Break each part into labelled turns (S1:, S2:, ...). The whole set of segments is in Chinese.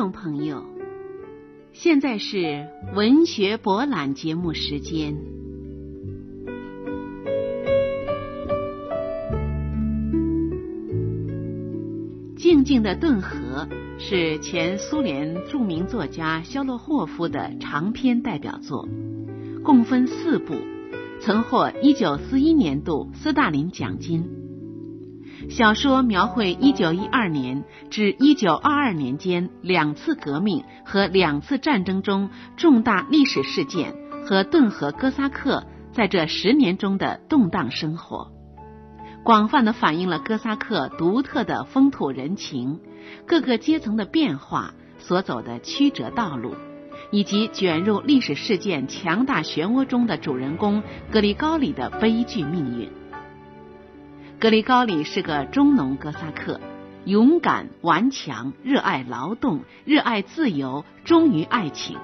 S1: 众朋友，现在是文学博览节目时间。静静的顿河是前苏联著名作家肖洛霍夫的长篇代表作，共分四部，曾获一九四一年度斯大林奖金。小说描绘一九一二年至一九二二年间两次革命和两次战争中重大历史事件和顿河哥萨克在这十年中的动荡生活，广泛的反映了哥萨克独特的风土人情、各个阶层的变化所走的曲折道路，以及卷入历史事件强大漩涡中的主人公格里高里的悲剧命运。格里高里是个中农哥萨克，勇敢顽强，热爱劳动，热爱自由，忠于爱情。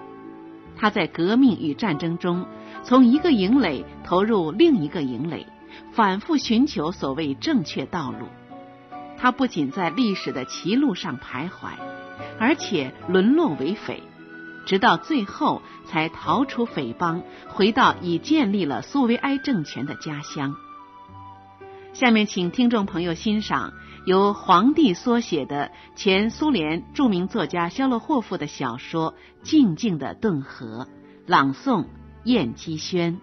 S1: 他在革命与战争中，从一个营垒投入另一个营垒，反复寻求所谓正确道路。他不仅在历史的歧路上徘徊，而且沦落为匪，直到最后才逃出匪帮，回到已建立了苏维埃政权的家乡。下面，请听众朋友欣赏由黄帝所写的前苏联著名作家肖洛霍夫的小说《静静的顿河》，朗诵：燕姬轩。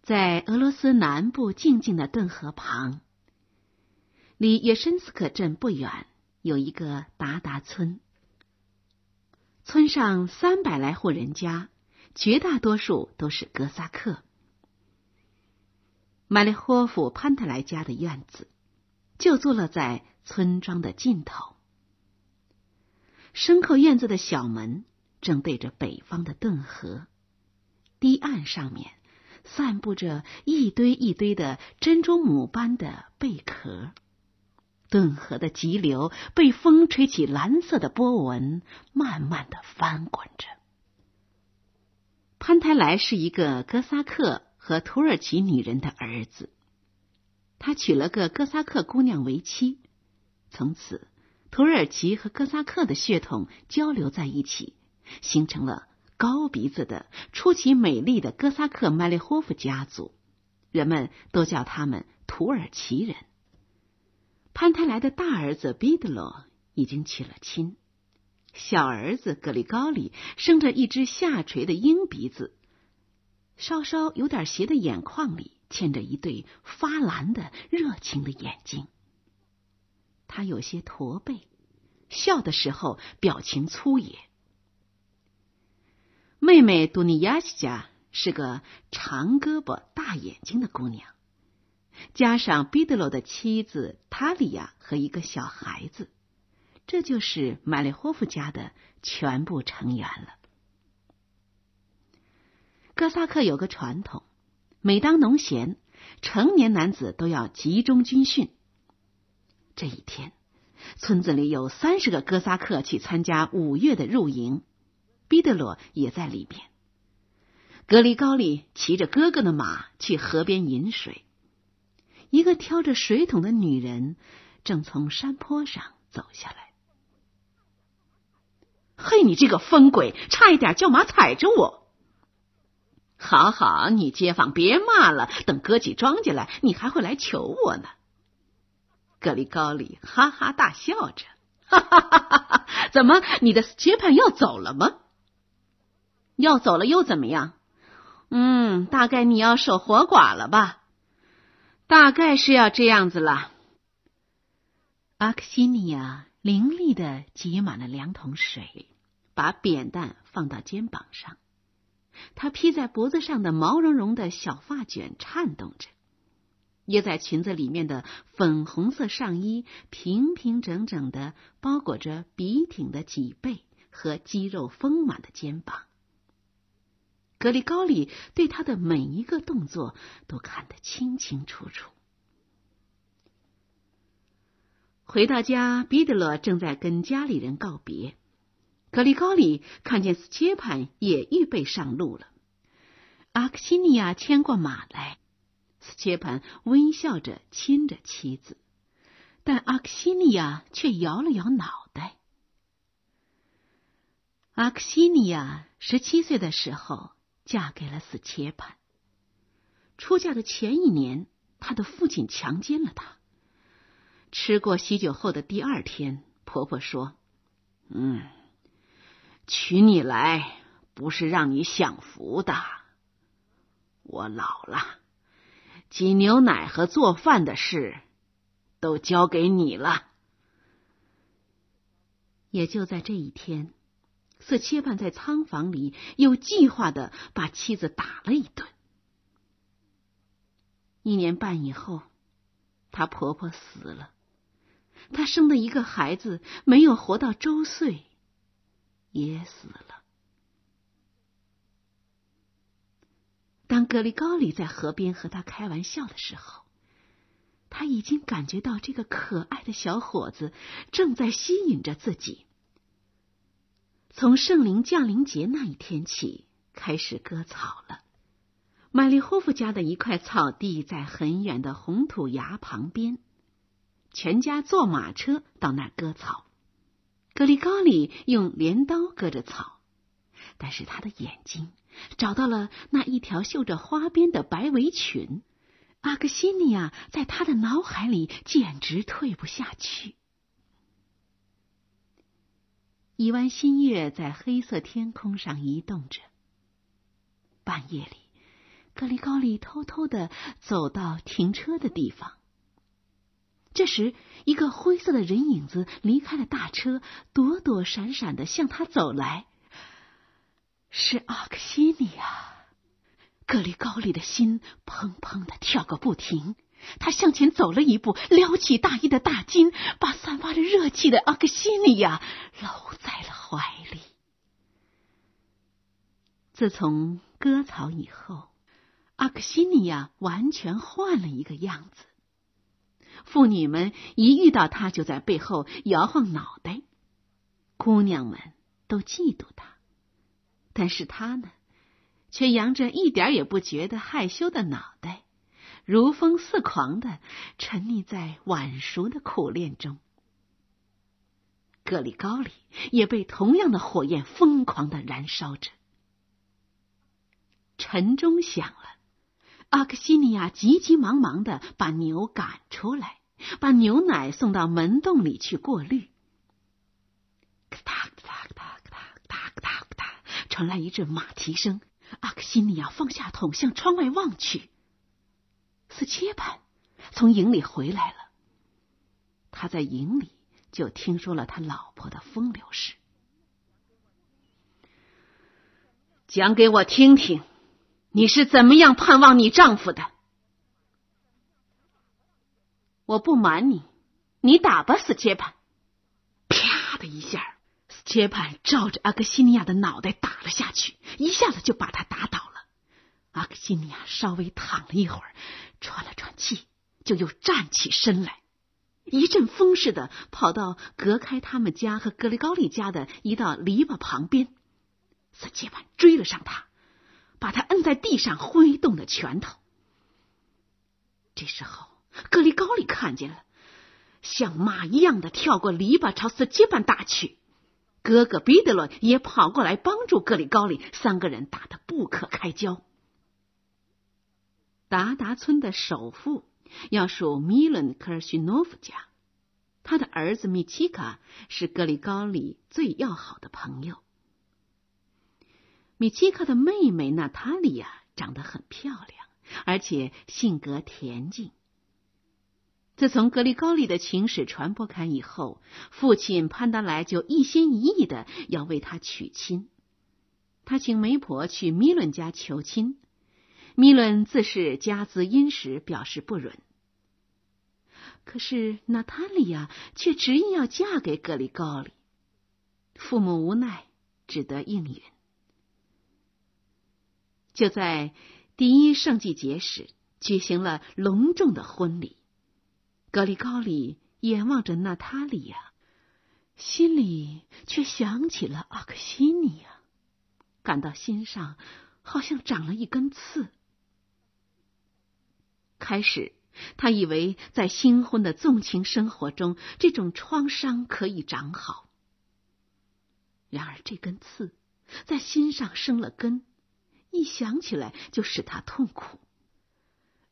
S1: 在俄罗斯南部静静的顿河旁，离叶申斯克镇不远，有一个达达村。村上三百来户人家，绝大多数都是哥萨克。马列霍夫潘特莱家的院子就坐落在村庄的尽头。牲口院子的小门正对着北方的顿河，堤岸上面散布着一堆一堆的珍珠母般的贝壳。顿河的急流被风吹起，蓝色的波纹慢慢的翻滚着。潘泰莱是一个哥萨克和土耳其女人的儿子，他娶了个哥萨克姑娘为妻，从此土耳其和哥萨克的血统交流在一起，形成了高鼻子的出奇美丽的哥萨克麦列霍夫家族，人们都叫他们土耳其人。潘泰莱的大儿子彼得罗已经娶了亲，小儿子格里高里生着一只下垂的鹰鼻子，稍稍有点斜的眼眶里嵌着一对发蓝的热情的眼睛。他有些驼背，笑的时候表情粗野。妹妹杜尼亚西加是个长胳膊大眼睛的姑娘。加上彼得罗的妻子塔利亚和一个小孩子，这就是马列霍夫家的全部成员了。哥萨克有个传统，每当农闲，成年男子都要集中军训。这一天，村子里有三十个哥萨克去参加五月的入营，彼得罗也在里面。格里高利骑着哥哥的马去河边饮水。一个挑着水桶的女人正从山坡上走下来。嘿，你这个疯鬼，差一点叫马踩着我！好好，你街坊别骂了，等割起庄稼来，你还会来求我呢。格里高里哈哈大笑着，哈哈哈哈哈！怎么，你的接盘要走了吗？要走了又怎么样？嗯，大概你要守活寡了吧？大概是要这样子了。阿克西尼亚凌厉的挤满了两桶水，把扁担放到肩膀上。她披在脖子上的毛茸茸的小发卷颤动着，掖在裙子里面的粉红色上衣平平整整的包裹着笔挺的脊背和肌肉丰满的肩膀。格里高里对他的每一个动作都看得清清楚楚。回到家，彼得罗正在跟家里人告别。格里高里看见斯切潘也预备上路了。阿克西尼亚牵过马来，斯切潘微笑着亲着妻子，但阿克西尼亚却摇了摇脑袋。阿克西尼亚十七岁的时候嫁给了死切潘。出嫁的前一年，她的父亲强奸了她。吃过喜酒后的第二天，婆婆说：“嗯，娶你来不是让你享福的。我老了，挤牛奶和做饭的事都交给你了。”也就在这一天，色切盼在仓房里有计划的把妻子打了一顿。一年半以后，她婆婆死了。她生的一个孩子没有活到周岁，也死了。当格里高里在河边和他开玩笑的时候，他已经感觉到这个可爱的小伙子正在吸引着自己。从圣灵降临节那一天起，开始割草了。麦利霍夫家的一块草地在很远的红土崖旁边，全家坐马车到那儿割草。格里高里用镰刀割着草，但是他的眼睛找到了那一条绣着花边的白围裙。阿克西尼亚在他的脑海里简直退不下去。一弯新月在黑色天空上移动着。半夜里。格里高里偷偷的走到停车的地方。这时，一个灰色的人影子离开了大车，躲躲闪闪的向他走来。是阿克西尼啊。格里高里的心砰砰的跳个不停。他向前走了一步，撩起大衣的大襟，把散发着热气的阿克西尼亚搂在了怀里。自从割草以后。阿克西尼亚完全换了一个样子。妇女们一遇到他，就在背后摇晃脑袋。姑娘们都嫉妒他，但是他呢，却扬着一点也不觉得害羞的脑袋，如风似狂的沉溺在晚熟的苦恋中。格里高里也被同样的火焰疯狂的燃烧着。晨钟响了。阿克西尼亚急急忙忙的把牛赶出来，把牛奶送到门洞里去过滤。咔嗒咔嗒咔嗒咔嗒咔嗒咔嗒，传来一阵马蹄声。阿克西尼亚放下桶，向窗外望去。斯切潘从营里回来了。他在营里就听说了他老婆的风流事，讲给我听听。你是怎么样盼望你丈夫的？我不瞒你，你打吧，斯切潘！啪的一下，斯切潘照着阿克西尼亚的脑袋打了下去，一下子就把他打倒了。阿克西尼亚稍微躺了一会儿，喘了喘气，就又站起身来，一阵风似的跑到隔开他们家和格里高利家的一道篱笆旁边。斯切潘追了上他。把他摁在地上，挥动着拳头。这时候，格里高里看见了，像马一样的跳过篱笆，朝斯基班打去。哥哥彼得罗也跑过来帮助格里高里，三个人打得不可开交。达达村的首富要数米伦科尔许诺夫家，他的儿子米奇卡是格里高里最要好的朋友。米奇卡的妹妹娜塔莉亚长得很漂亮，而且性格恬静。自从格里高利的情史传播开以后，父亲潘达莱就一心一意的要为他娶亲。他请媒婆去米伦家求亲，米伦自是家资殷实，表示不忍。可是娜塔莉亚却执意要嫁给格里高里，父母无奈，只得应允。就在第一圣祭节时，举行了隆重的婚礼。格里高里眼望着娜塔莉亚，心里却想起了阿克西尼亚，感到心上好像长了一根刺。开始，他以为在新婚的纵情生活中，这种创伤可以长好。然而，这根刺在心上生了根，一想起来就使他痛苦。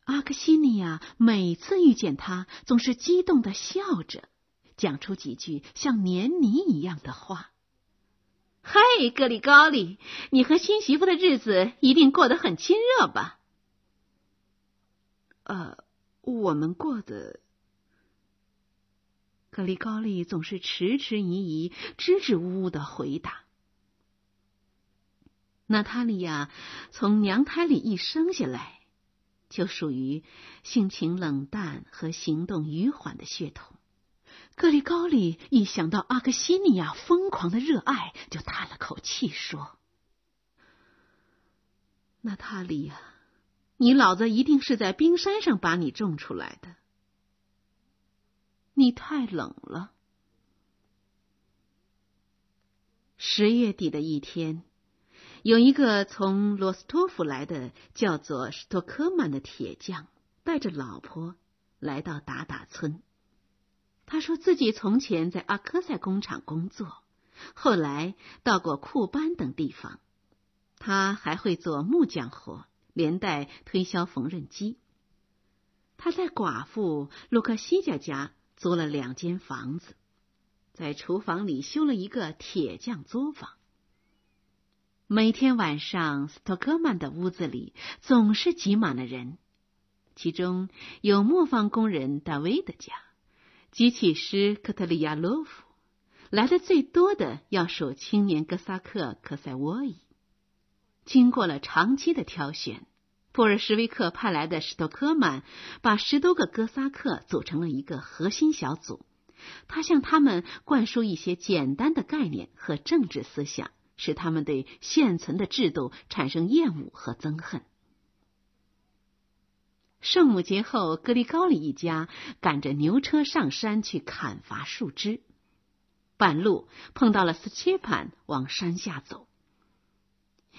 S1: 阿克西尼亚每次遇见他，总是激动的笑着，讲出几句像黏泥一样的话。嗨，格里高里，你和新媳妇的日子一定过得很亲热吧？
S2: 呃，我们过的。
S1: 格里高利总是迟迟疑疑、支支吾吾的回答。娜塔莉亚从娘胎里一生下来，就属于性情冷淡和行动迂缓的血统。格里高利一想到阿克西尼亚疯狂的热爱，就叹了口气说：“娜塔莉亚，你老子一定是在冰山上把你种出来的。你太冷了。”十月底的一天，有一个从罗斯托夫来的叫做史托科曼的铁匠，带着老婆来到达达村。他说自己从前在阿科塞工厂工作，后来到过库班等地方。他还会做木匠活，连带推销缝纫机。他在寡妇洛克西家家租了两间房子，在厨房里修了一个铁匠作坊。每天晚上，斯托克曼的屋子里总是挤满了人，其中有磨坊工人大卫的家。机器师科特里亚洛夫来的最多的要数青年哥萨克科塞沃伊。经过了长期的挑选，布尔什维克派来的史托科曼把十多个哥萨克组成了一个核心小组。他向他们灌输一些简单的概念和政治思想，使他们对现存的制度产生厌恶和憎恨。圣母节后，格里高里一家赶着牛车上山去砍伐树枝，半路碰到了斯切潘往山下走。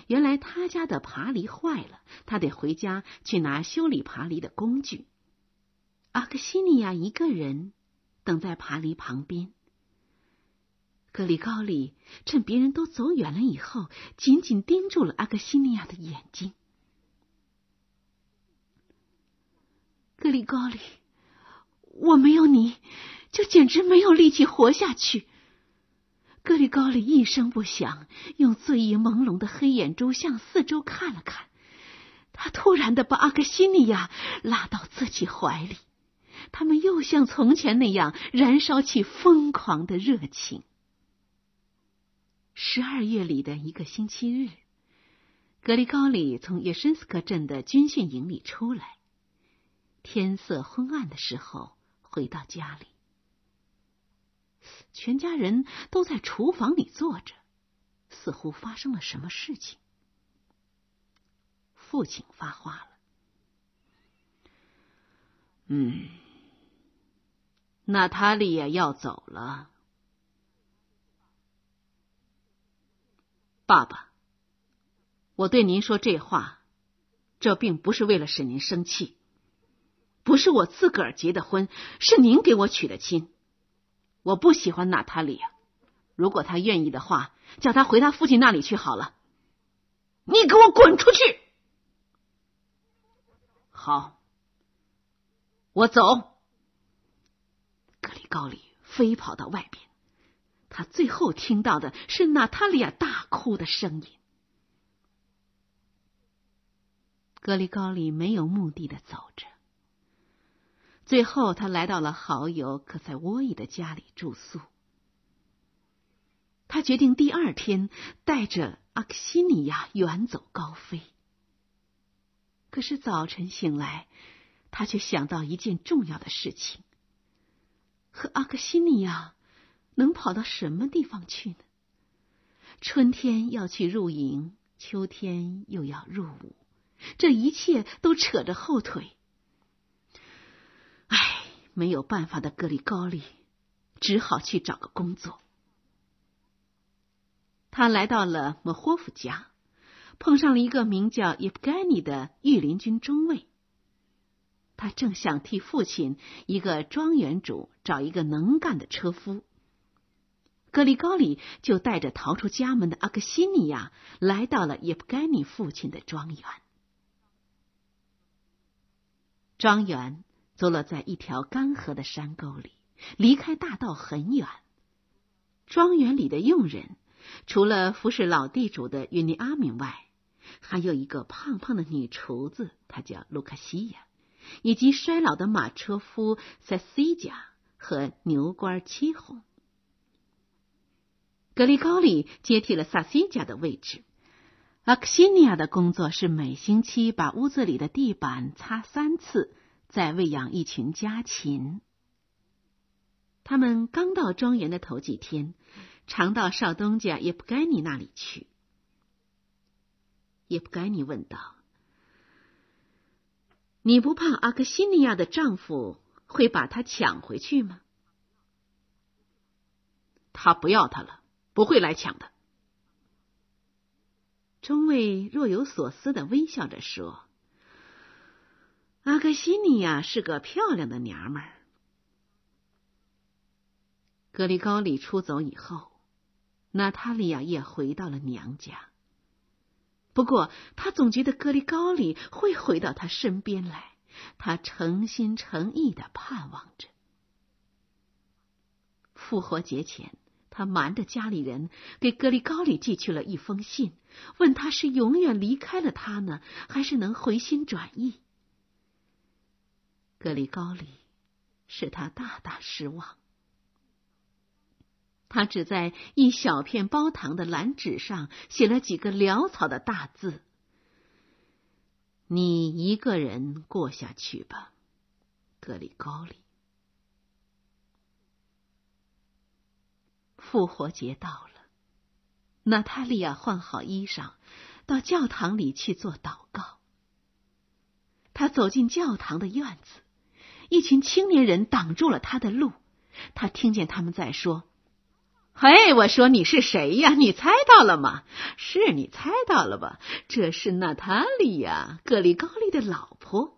S1: 原来他家的爬犁坏了，他得回家去拿修理爬犁的工具。阿克西尼亚一个人等在爬犁旁边。格里高里趁别人都走远了以后，紧紧盯住了阿克西尼亚的眼睛。格里高里，我没有你，就简直没有力气活下去。格里高里一声不响，用醉意朦胧的黑眼珠向四周看了看。他突然的把阿克西尼亚拉到自己怀里，他们又像从前那样燃烧起疯狂的热情。十二月里的一个星期日，格里高里从叶申斯克镇的军训营里出来。天色昏暗的时候，回到家里，全家人都在厨房里坐着，似乎发生了什么事情。父亲发话了：“嗯，娜塔莉亚要走了，爸爸，我对您说这话，这并不是为了使您生气。”不是我自个儿结的婚，是您给我娶的亲。我不喜欢娜塔莉亚，如果她愿意的话，叫她回她父亲那里去好了。你给我滚出去！好，我走。格里高里飞跑到外边，他最后听到的是娜塔莉亚大哭的声音。格里高里没有目的的走着。最后，他来到了好友可塞沃伊的家里住宿。他决定第二天带着阿克西尼亚远走高飞。可是早晨醒来，他却想到一件重要的事情：和阿克西尼亚能跑到什么地方去呢？春天要去入营，秋天又要入伍，这一切都扯着后腿。没有办法的格里高利只好去找个工作。他来到了莫霍夫家，碰上了一个名叫叶布盖尼的御林军中尉。他正想替父亲一个庄园主找一个能干的车夫。格里高里就带着逃出家门的阿克西尼亚来到了叶普盖尼父亲的庄园。庄园坐落在一条干涸的山沟里，离开大道很远。庄园里的佣人，除了服侍老地主的云尼阿敏外，还有一个胖胖的女厨子，她叫卢卡西亚，以及衰老的马车夫塞西加和牛倌七红。格里高里接替了萨西加的位置。阿克西尼亚的工作是每星期把屋子里的地板擦三次，在喂养一群家禽。他们刚到庄园的头几天，常到少东家叶普盖尼那里去。叶普盖尼问道：“你不怕阿克西尼亚的丈夫会把她抢回去吗？”他不要她了，不会来抢的。中尉若有所思的微笑着说：“阿克西尼亚是个漂亮的娘们儿。”格里高里出走以后，娜塔莉亚也回到了娘家。不过，她总觉得格里高里会回到他身边来，她诚心诚意的盼望着。复活节前。他瞒着家里人，给格里高里寄去了一封信，问他是永远离开了他呢，还是能回心转意。格里高里使他大大失望。他只在一小片包糖的蓝纸上写了几个潦草的大字：“你一个人过下去吧，格里高里。”复活节到了，娜塔莉亚换好衣裳，到教堂里去做祷告。他走进教堂的院子，一群青年人挡住了他的路。他听见他们在说：“嘿，我说你是谁呀？你猜到了吗？是你猜到了吧？这是娜塔莉亚，格里高利的老婆。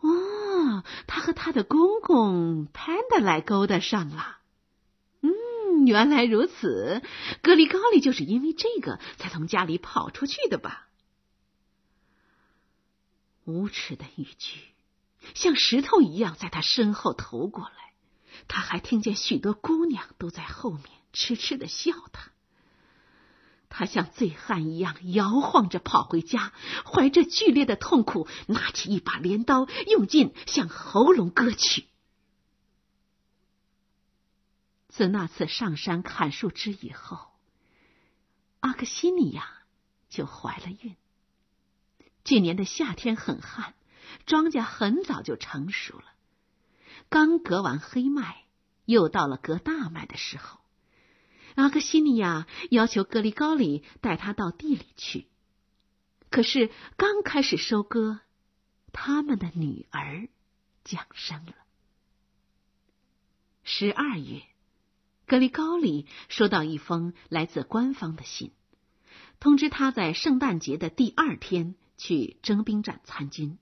S1: 哦，他和他的公公潘德来勾搭上了。”嗯原来如此，格里高利就是因为这个才从家里跑出去的吧？无耻的语句像石头一样在他身后投过来，他还听见许多姑娘都在后面痴痴的笑他。他像醉汉一样摇晃着跑回家，怀着剧烈的痛苦，拿起一把镰刀，用劲向喉咙割去。自那次上山砍树枝以后，阿克西尼亚就怀了孕。今年的夏天很旱，庄稼很早就成熟了。刚割完黑麦，又到了割大麦的时候。阿克西尼亚要求格里高里带他到地里去，可是刚开始收割，他们的女儿降生了。十二月。格里高里收到一封来自官方的信，通知他在圣诞节的第二天去征兵站参军。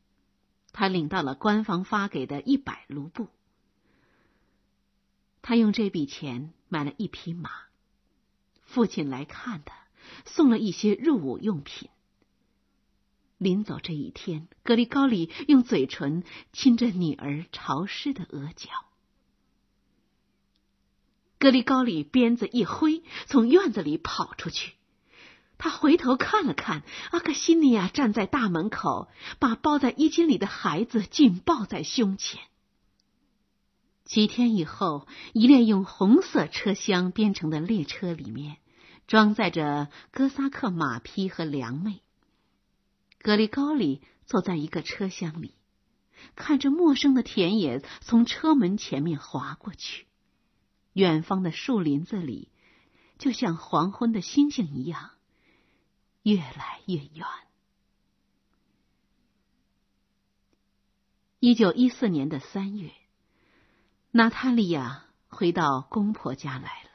S1: 他领到了官方发给的一百卢布。他用这笔钱买了一匹马。父亲来看他，送了一些入伍用品。临走这一天，格里高里用嘴唇亲着女儿潮湿的额角。格里高里鞭子一挥，从院子里跑出去。他回头看了看，阿克西尼亚站在大门口，把包在衣襟里的孩子紧抱在胸前。几天以后，一列用红色车厢编成的列车里面，装载着哥萨克马匹和粮妹。格里高里坐在一个车厢里，看着陌生的田野从车门前面划过去。远方的树林子里，就像黄昏的星星一样，越来越远。一九一四年的三月，娜塔莉亚回到公婆家来了。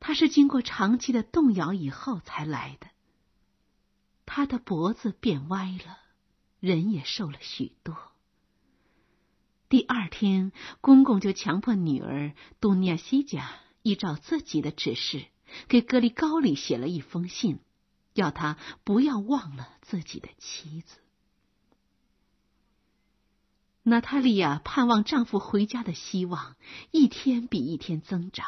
S1: 她是经过长期的动摇以后才来的。她的脖子变歪了，人也瘦了许多。第二天，公公就强迫女儿杜尼亚西加依照自己的指示，给格里高里写了一封信，要他不要忘了自己的妻子。娜塔莉亚盼望丈夫回家的希望一天比一天增长。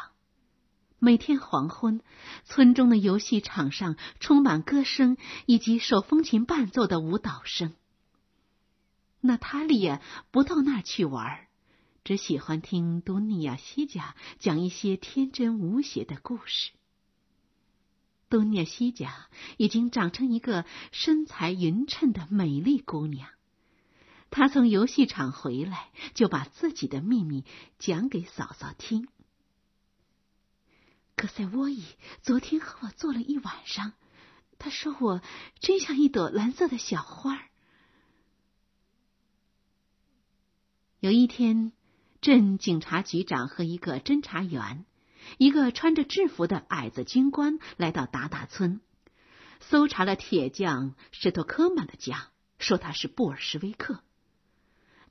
S1: 每天黄昏，村中的游戏场上充满歌声以及手风琴伴奏的舞蹈声。娜塔莉亚不到那儿去玩，只喜欢听多尼亚西加讲一些天真无邪的故事。多涅西加已经长成一个身材匀称的美丽姑娘。她从游戏场回来，就把自己的秘密讲给嫂嫂听。可塞沃伊昨天和我坐了一晚上，他说我真像一朵蓝色的小花。有一天，镇警察局长和一个侦查员，一个穿着制服的矮子军官来到达达村，搜查了铁匠史托科曼的家，说他是布尔什维克。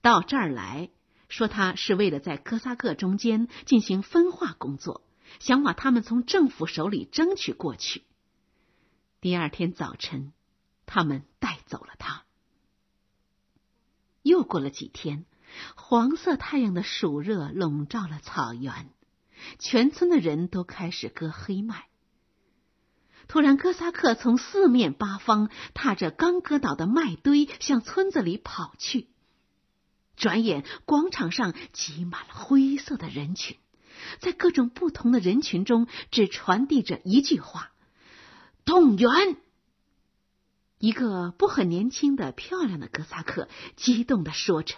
S1: 到这儿来说，他是为了在哥萨克中间进行分化工作，想把他们从政府手里争取过去。第二天早晨，他们带走了他。又过了几天。黄色太阳的暑热笼罩了草原，全村的人都开始割黑麦。突然，哥萨克从四面八方踏着刚割倒的麦堆向村子里跑去。转眼，广场上挤满了灰色的人群，在各种不同的人群中，只传递着一句话：“动员！”一个不很年轻的漂亮的哥萨克激动的说着。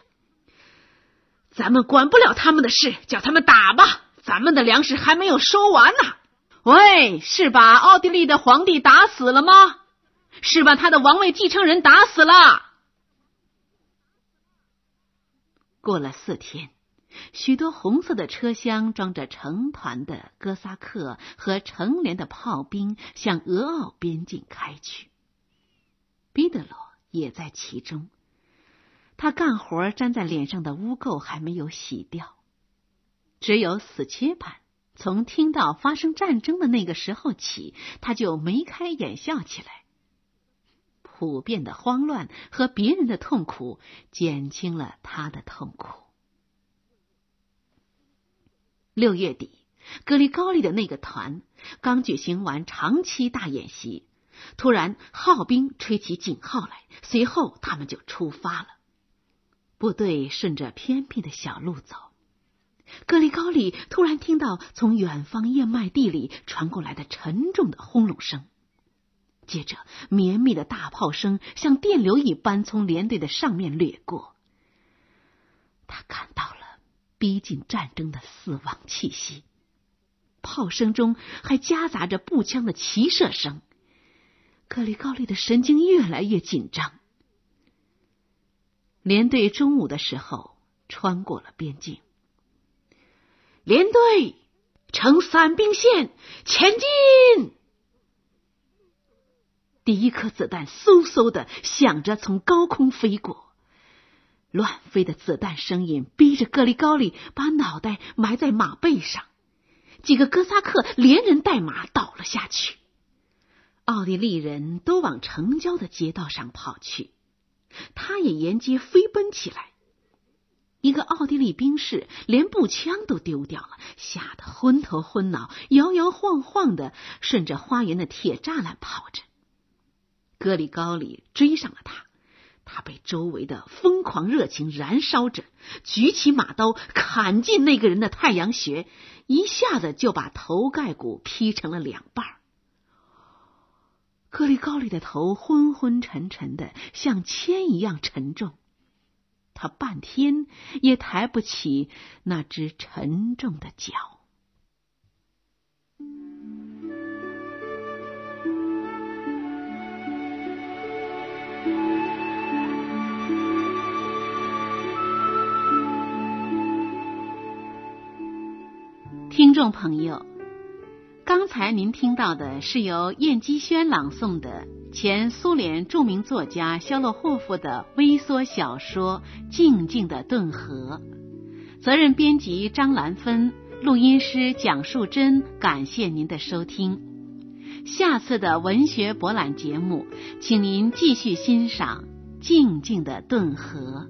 S1: 咱们管不了他们的事，叫他们打吧。咱们的粮食还没有收完呢。喂，是把奥地利的皇帝打死了吗？是把他的王位继承人打死了。过了四天，许多红色的车厢装着成团的哥萨克和成连的炮兵向俄奥边境开去。彼得罗也在其中。他干活粘在脸上的污垢还没有洗掉，只有死切板。从听到发生战争的那个时候起，他就眉开眼笑起来。普遍的慌乱和别人的痛苦减轻了他的痛苦。六月底，格里高利的那个团刚举行完长期大演习，突然号兵吹起警号来，随后他们就出发了。部队顺着偏僻的小路走，格里高里突然听到从远方燕麦地里传过来的沉重的轰隆声，接着绵密的大炮声像电流一般从连队的上面掠过。他感到了逼近战争的死亡气息，炮声中还夹杂着步枪的齐射声，格里高利的神经越来越紧张。连队中午的时候穿过了边境，连队呈伞兵线前进。第一颗子弹嗖嗖的响着从高空飞过，乱飞的子弹声音逼着格里高里把脑袋埋在马背上，几个哥萨克连人带马倒了下去，奥地利人都往城郊的街道上跑去。他也沿街飞奔起来。一个奥地利兵士连步枪都丢掉了，吓得昏头昏脑，摇摇晃晃的顺着花园的铁栅栏跑着。格里高里追上了他，他被周围的疯狂热情燃烧着，举起马刀砍进那个人的太阳穴，一下子就把头盖骨劈成了两半。格里高里的头昏昏沉沉的，像铅一样沉重。他半天也抬不起那只沉重的脚。听众朋友。刚才您听到的是由燕姬轩朗诵的前苏联著名作家肖洛霍夫的微缩小说《静静的顿河》。责任编辑张兰芬，录音师蒋树珍。感谢您的收听。下次的文学博览节目，请您继续欣赏《静静的顿河》。